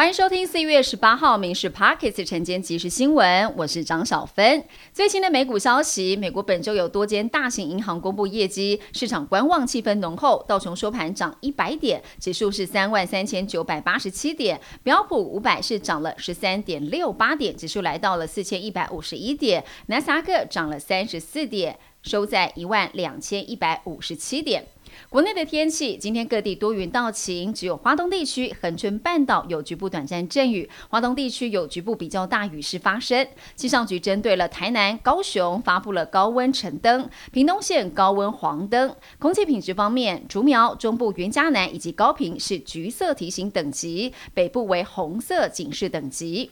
欢迎收听四月十八号《民事 Pockets》晨间即时新闻，我是张小芬。最新的美股消息，美国本周有多间大型银行公布业绩，市场观望气氛浓厚。道琼收盘涨一百点，指数是三万三千九百八十七点；标普五百是涨了十三点六八点，指数来到了四千一百五十一点；纳斯达克涨了三十四点，收在一万两千一百五十七点。国内的天气，今天各地多云到晴，只有华东地区、恒春半岛有局部短暂阵雨，华东地区有局部比较大雨势发生。气象局针对了台南、高雄发布了高温橙灯，屏东县高温黄灯。空气品质方面，竹苗、中部、云嘉南以及高屏是橘色提醒等级，北部为红色警示等级。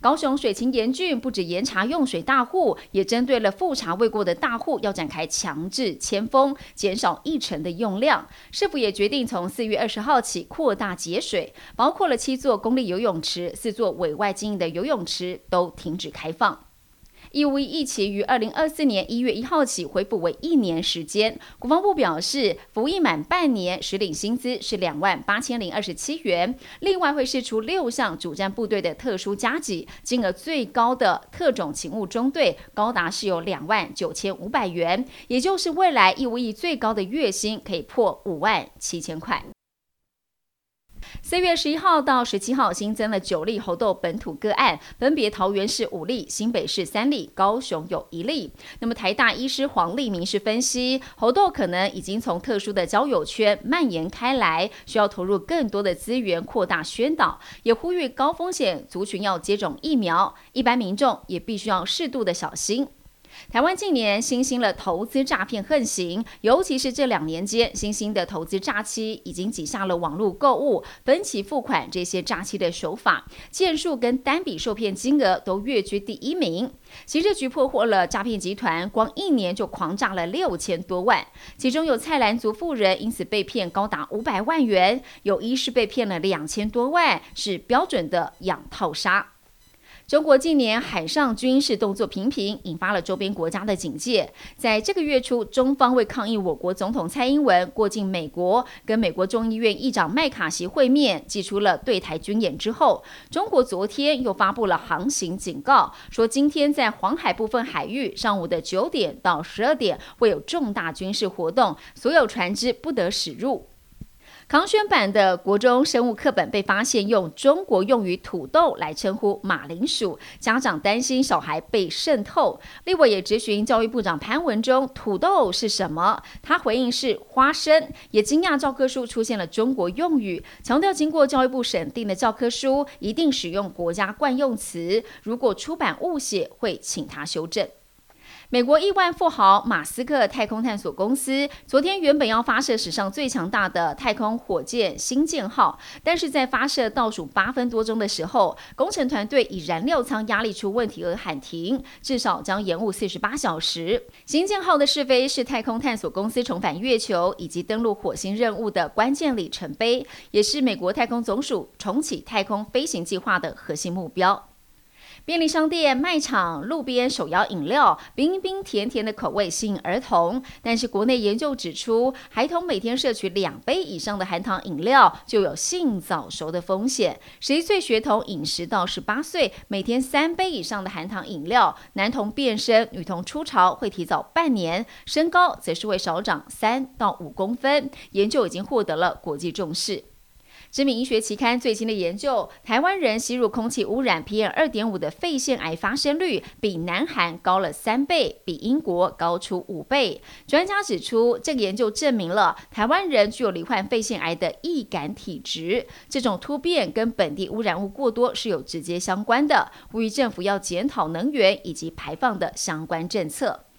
高雄水情严峻，不止严查用水大户，也针对了复查未过的大户，要展开强制迁封，减少一成的用量。市府也决定从四月二十号起扩大节水，包括了七座公立游泳池、四座委外经营的游泳池都停止开放。义务役疫情于二零二四年一月一号起恢复为一年时间。国防部表示，服役满半年，实领薪资是两万八千零二十七元。另外会释出六项主战部队的特殊加给，金额最高的特种勤务中队高达是有两万九千五百元，也就是未来义务役最高的月薪可以破五万七千块。四月十一号到十七号新增了九例猴痘本土个案，分别桃园市五例、新北市三例、高雄有一例。那么台大医师黄立明是分析，猴痘可能已经从特殊的交友圈蔓延开来，需要投入更多的资源扩大宣导，也呼吁高风险族群要接种疫苗，一般民众也必须要适度的小心。台湾近年新兴了投资诈骗横行，尤其是这两年间，新兴的投资诈欺已经挤下了网络购物、分期付款这些诈欺的手法，件数跟单笔受骗金额都跃居第一名。刑事局破获了诈骗集团，光一年就狂诈了六千多万，其中有蔡澜族富人因此被骗高达五百万元，有医师被骗了两千多万，是标准的养套杀。中国近年海上军事动作频频，引发了周边国家的警戒。在这个月初，中方为抗议我国总统蔡英文过境美国，跟美国众议院议长麦卡锡会面，祭出了对台军演之后，中国昨天又发布了航行警告，说今天在黄海部分海域，上午的九点到十二点会有重大军事活动，所有船只不得驶入。康轩版的国中生物课本被发现用中国用语“土豆”来称呼马铃薯，家长担心小孩被渗透。立委也质询教育部长潘文忠：“土豆是什么？”他回应是花生，也惊讶教科书出现了中国用语，强调经过教育部审定的教科书一定使用国家惯用词，如果出版误写，会请他修正。美国亿万富豪马斯克太空探索公司昨天原本要发射史上最强大的太空火箭星舰号，但是在发射倒数八分多钟的时候，工程团队以燃料舱压力出问题而喊停，至少将延误四十八小时。星舰号的试飞是太空探索公司重返月球以及登陆火星任务的关键里程碑，也是美国太空总署重启太空飞行计划的核心目标。便利商店、卖场、路边手摇饮料，冰冰甜甜的口味吸引儿童。但是国内研究指出，孩童每天摄取两杯以上的含糖饮料，就有性早熟的风险。十一岁学童饮食到十八岁，每天三杯以上的含糖饮料，男童变身、女童出潮会提早半年，身高则是会少长三到五公分。研究已经获得了国际重视。知名医学期刊最新的研究，台湾人吸入空气污染 PM 二点五的肺腺癌发生率比南韩高了三倍，比英国高出五倍。专家指出，这个研究证明了台湾人具有罹患肺腺癌的易感体质，这种突变跟本地污染物过多是有直接相关的，呼吁政府要检讨能源以及排放的相关政策。